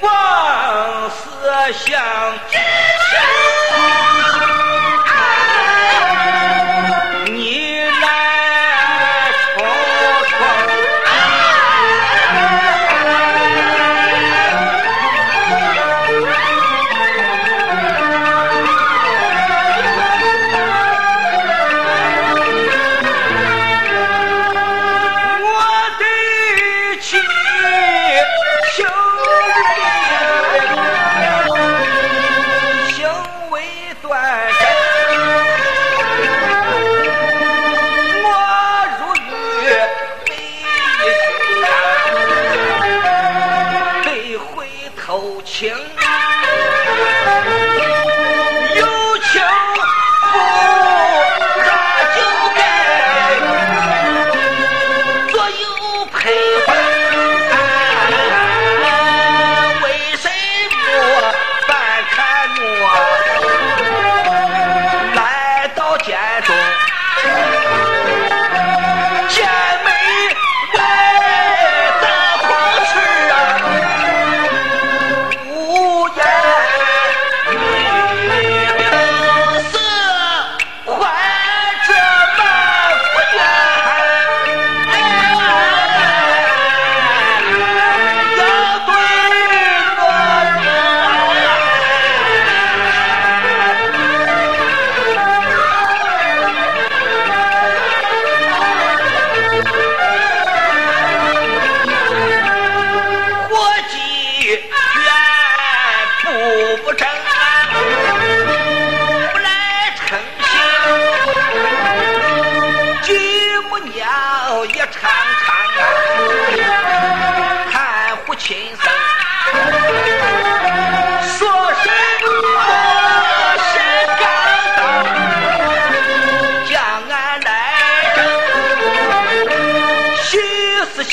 放肆想一枪。情有情夫咱就该左右徘徊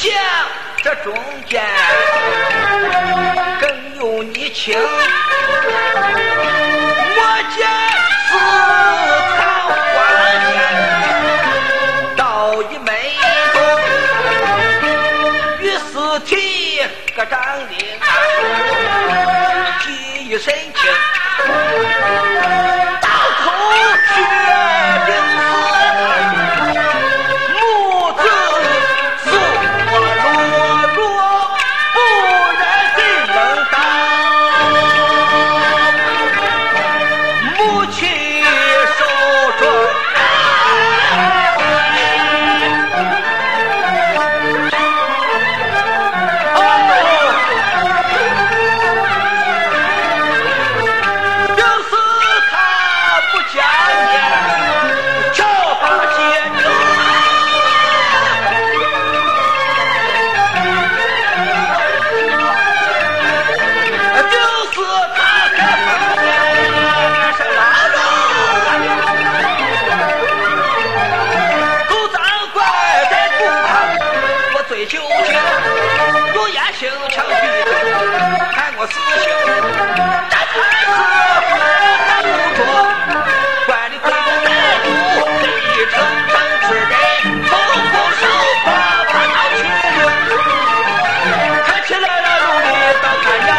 相，这中间更有你情。我家四堂花间倒一枚，于是提个张灵。到太。